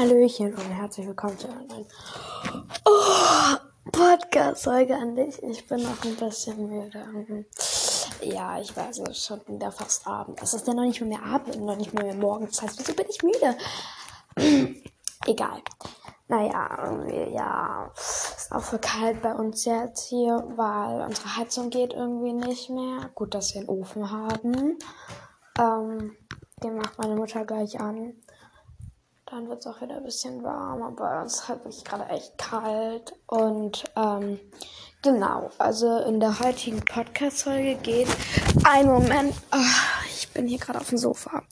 Hallöchen und herzlich willkommen zu einer neuen oh, Podcast-Folge an dich. Ich bin noch ein bisschen müde. Ja, ich weiß, es ist schon wieder fast Abend. Es ist ja noch nicht mehr Abend und noch nicht mehr Morgenzeit. Wieso bin ich müde? Egal. Naja, irgendwie, ja, ist auch für kalt bei uns jetzt hier, weil unsere Heizung geht irgendwie nicht mehr. Gut, dass wir einen Ofen haben. Ähm, den macht meine Mutter gleich an. Dann wird es auch wieder ein bisschen warm, aber es ist halt wirklich gerade echt kalt. Und ähm, genau, also in der heutigen Podcast-Folge geht ein Moment. Oh, ich bin hier gerade auf dem Sofa.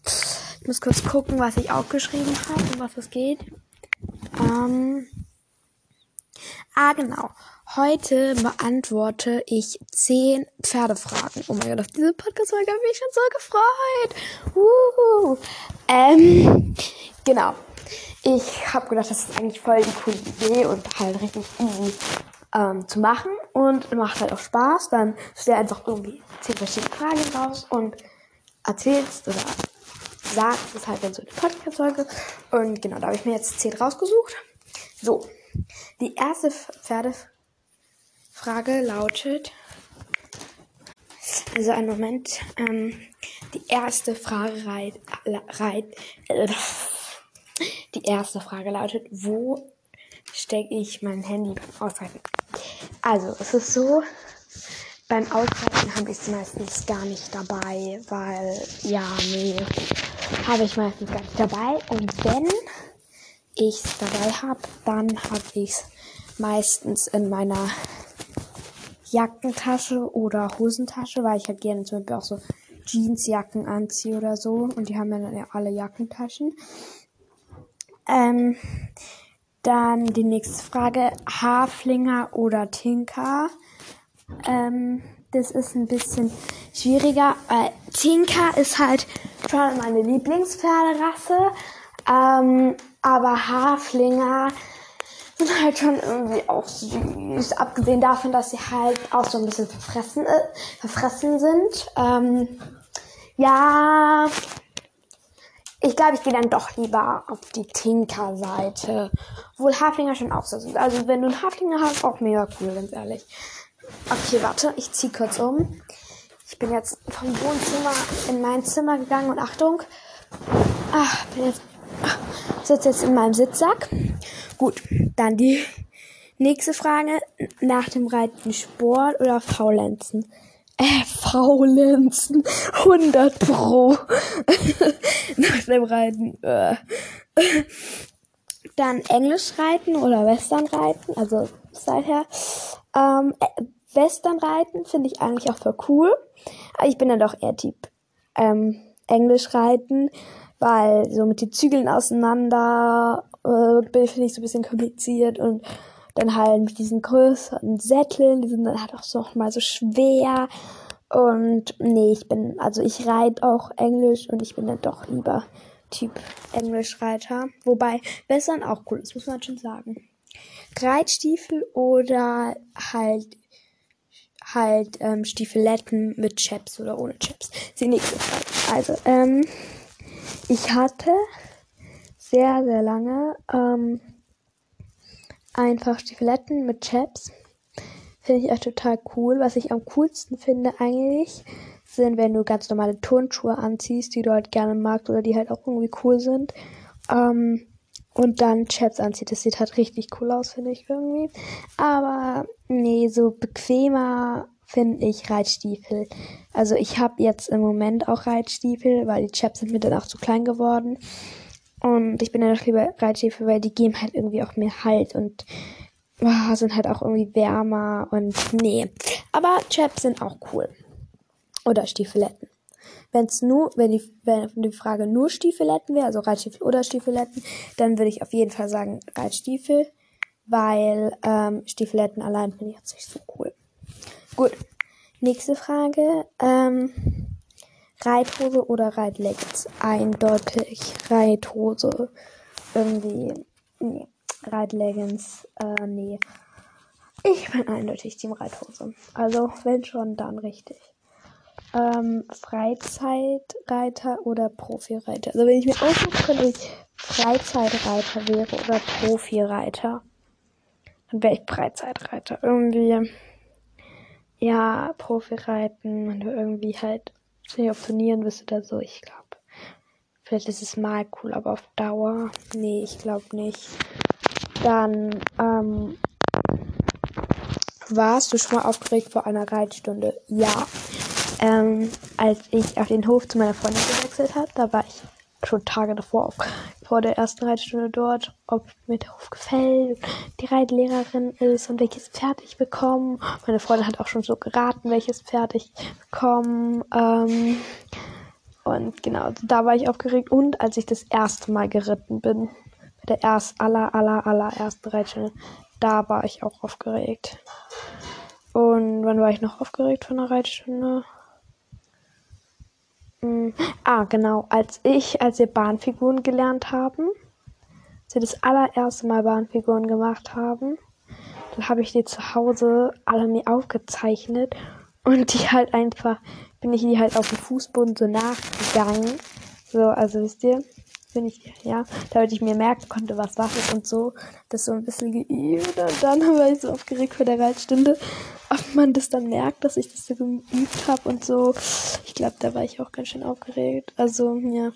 Ich muss kurz gucken, was ich aufgeschrieben habe und was es geht. Ähm, ah, genau. Heute beantworte ich zehn Pferdefragen. Oh mein Gott, auf diese Podcast-Folge habe ich schon so gefreut. Uh, ähm, genau. Ich habe gedacht, das ist eigentlich voll die coole Idee und halt richtig easy ähm, zu machen und macht halt auch Spaß. Dann stell einfach irgendwie zehn verschiedene Fragen raus und erzählst oder sagst es halt, wenn so eine Podcast-Folge. Und genau, da habe ich mir jetzt zehn rausgesucht. So, die erste Pferdefrage lautet, also einen Moment, ähm, die erste Frage reit, reit, äh, erste Frage lautet, wo stecke ich mein Handy beim Ausreiten? Also, es ist so, beim Ausreiten habe ich es meistens gar nicht dabei, weil, ja, nee, habe ich meistens gar nicht dabei. Und wenn ich es dabei habe, dann habe ich es meistens in meiner Jackentasche oder Hosentasche, weil ich halt gerne zum Beispiel auch so Jeansjacken anziehe oder so. Und die haben ja dann ja alle Jackentaschen. Ähm, dann die nächste Frage. Haflinger oder Tinker? Ähm, das ist ein bisschen schwieriger. Äh, Tinker ist halt schon meine Lieblingspferderasse. Ähm, aber Haflinger sind halt schon irgendwie auch süß. Abgesehen davon, dass sie halt auch so ein bisschen verfressen, äh, verfressen sind. Ähm, ja, ich glaube, ich gehe dann doch lieber auf die Tinker-Seite. Obwohl Haflinger schon auch so sind. Also wenn du einen Haflinger hast, auch mega cool, ganz ehrlich. Okay, warte, ich ziehe kurz um. Ich bin jetzt vom Wohnzimmer in mein Zimmer gegangen und Achtung. Ach, bin jetzt, sitze jetzt in meinem Sitzsack. Gut, dann die nächste Frage. Nach dem Reiten Sport oder Faulenzen? Äh, faulenzen. 100 pro. Nach dem Reiten. Äh. Dann Englisch reiten oder Western reiten. Also seither. Ähm, äh, Western reiten finde ich eigentlich auch voll cool. Aber ich bin dann doch eher Typ ähm, Englisch reiten, weil so mit den Zügeln auseinander äh, finde ich so ein bisschen kompliziert und dann halt mit diesen größeren Sätteln, die sind dann halt auch so noch mal so schwer. Und nee, ich bin, also ich reite auch Englisch und ich bin dann doch lieber Typ Englischreiter. Wobei Western auch cool ist, muss man schon sagen. Reitstiefel oder halt halt ähm, Stiefeletten mit Chaps oder ohne Chaps. Die nächste Frage. Also, ähm, ich hatte sehr, sehr lange ähm, einfach Stiefeletten mit Chaps. Finde ich echt total cool. Was ich am coolsten finde eigentlich, sind, wenn du ganz normale Turnschuhe anziehst, die du halt gerne magst oder die halt auch irgendwie cool sind. Ähm, und dann Chaps anzieht. Das sieht halt richtig cool aus, finde ich irgendwie. Aber nee, so bequemer finde ich Reitstiefel. Also ich habe jetzt im Moment auch Reitstiefel, weil die Chaps sind mir dann auch zu klein geworden. Und ich bin dann doch lieber Reitstiefel, weil die geben halt irgendwie auch mehr Halt und oh, sind halt auch irgendwie wärmer und nee. Aber Chaps sind auch cool. Oder Stiefeletten. Wenn's nur, wenn die, wenn die Frage nur Stiefeletten wäre, also Reitstiefel oder Stiefeletten, dann würde ich auf jeden Fall sagen Reitstiefel, weil ähm, Stiefeletten allein finde ich jetzt nicht so cool. Gut. Nächste Frage. Ähm, Reithose oder Reitleggings? Eindeutig Reithose. Irgendwie. Nee. Reitleggings. Äh, nee. Ich bin eindeutig Team Reithose. Also, wenn schon, dann richtig. Ähm, Freizeitreiter oder Profireiter? Also, wenn ich mir aussuchen könnte, ob ich Freizeitreiter wäre oder Profireiter, dann wäre ich Freizeitreiter. Irgendwie, ja, Profireiten, wenn du irgendwie halt nicht auf Turnieren bist oder so, ich glaube. Vielleicht ist es mal cool, aber auf Dauer, nee, ich glaube nicht. Dann, ähm, warst du schon mal aufgeregt vor einer Reitstunde? Ja. Ähm, als ich auf den Hof zu meiner Freundin gewechselt habe, da war ich schon Tage davor auf, vor der ersten Reitstunde dort, ob mir der Hof gefällt, die Reitlehrerin ist und welches Pferd ich bekomme. Meine Freundin hat auch schon so geraten, welches Pferd ich bekomme. Ähm, und genau, da war ich aufgeregt. Und als ich das erste Mal geritten bin, der erst aller, aller, aller ersten Reitstunde, da war ich auch aufgeregt. Und wann war ich noch aufgeregt von der Reitstunde? Hm. Ah, genau. Als ich, als wir Bahnfiguren gelernt haben, als wir das allererste Mal Bahnfiguren gemacht haben, dann habe ich die zu Hause alle mir aufgezeichnet und die halt einfach, bin ich die halt auf dem Fußboden so nachgegangen. So, also wisst ihr, bin ich, ja, damit ich mir merken konnte, was Sache ist und so, das so ein bisschen geübt und dann war ich so aufgeregt vor der Reitstunde, ob man das dann merkt, dass ich das so geübt habe und so. Ich glaube, da war ich auch ganz schön aufgeregt. Also, ja.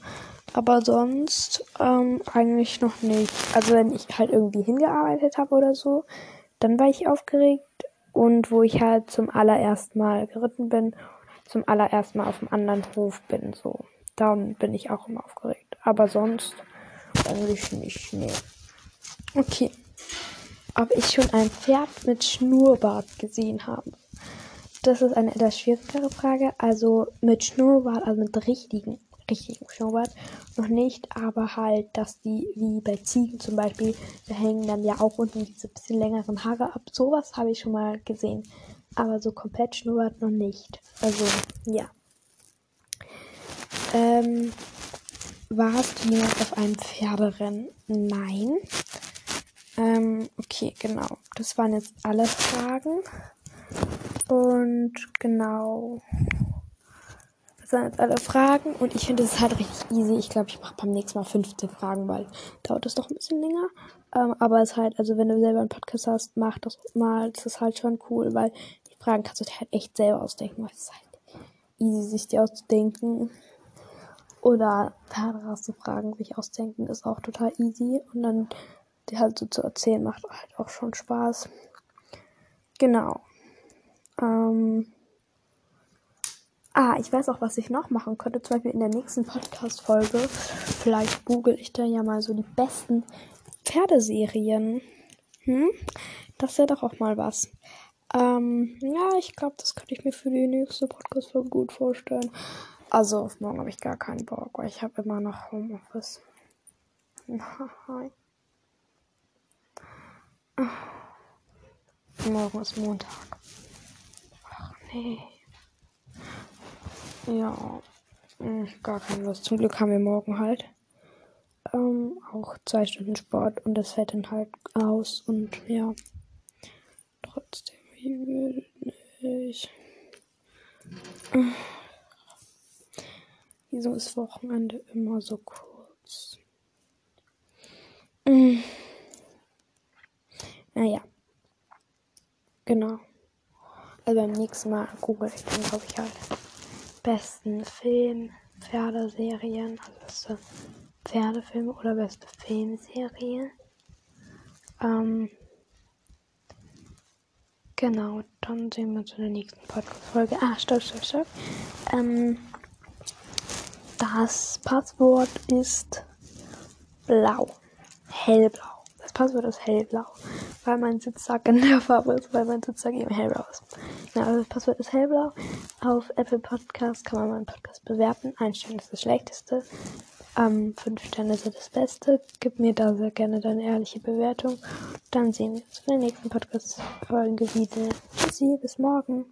Aber sonst ähm, eigentlich noch nicht. Also wenn ich halt irgendwie hingearbeitet habe oder so, dann war ich aufgeregt. Und wo ich halt zum allerersten Mal geritten bin, zum allerersten Mal auf dem anderen Hof bin, so. Dann bin ich auch immer aufgeregt. Aber sonst eigentlich nicht, nee. Okay. Ob ich schon ein Pferd mit Schnurrbart gesehen habe? Das ist eine etwas schwierigere Frage. Also mit Schnurrbart, also mit richtigen, richtigen Schnurrbart noch nicht, aber halt, dass die wie bei Ziegen zum Beispiel, da hängen dann ja auch unten diese bisschen längeren Haare ab. Sowas habe ich schon mal gesehen. Aber so komplett Schnurrbart noch nicht. Also, ja. Ähm, warst du jemals auf einem Pferderennen? Nein. Ähm, okay, genau. Das waren jetzt alle Fragen. Und genau. Das waren jetzt alle Fragen. Und ich finde es halt richtig easy. Ich glaube, ich mache beim nächsten Mal 15 Fragen, weil dauert es doch ein bisschen länger. Ähm, aber es ist halt, also wenn du selber einen Podcast hast, mach das mal. Das ist halt schon cool, weil die Fragen kannst du dir halt echt selber ausdenken. Weil es ist halt easy, sich die auszudenken. Oder Pferde fragen, sich ausdenken, ist auch total easy. Und dann die halt so zu erzählen, macht halt auch schon Spaß. Genau. Ähm ah, ich weiß auch, was ich noch machen könnte. Zum Beispiel in der nächsten Podcast-Folge. Vielleicht google ich da ja mal so die besten Pferdeserien. Hm? Das wäre doch auch mal was. Ähm, ja, ich glaube, das könnte ich mir für die nächste Podcast-Folge gut vorstellen. Also auf morgen habe ich gar keinen Bock, weil ich habe immer noch Homeoffice. Morgen ist Montag. Ach nee. Ja, hm, gar keine Lust. Zum Glück haben wir morgen halt ähm, auch zwei Stunden Sport und das fällt dann halt aus und ja. Trotzdem, wie will ich. Wieso ist Wochenende immer so kurz? Mm. Naja. Genau. Also beim nächsten Mal google ich dann, glaube ich, halt besten Film, Pferdeserien, also beste Pferdefilme oder beste Filmserie. Ähm, genau, dann sehen wir uns in der nächsten Podcast-Folge. Ah, stopp, stopp, stopp. Ähm, das Passwort ist blau. Hellblau. Das Passwort ist hellblau. Weil mein Sitzsack in der Farbe ist, weil mein Sitzsack eben hellblau ist. Ja, also das Passwort ist hellblau. Auf Apple Podcast kann man meinen Podcast bewerten. Ein Stern ist das schlechteste. Ähm, fünf Sterne sind das Beste. Gib mir da sehr gerne deine ehrliche Bewertung. Dann sehen wir uns in der nächsten Podcast-Folge wieder. Tschüssi, bis morgen.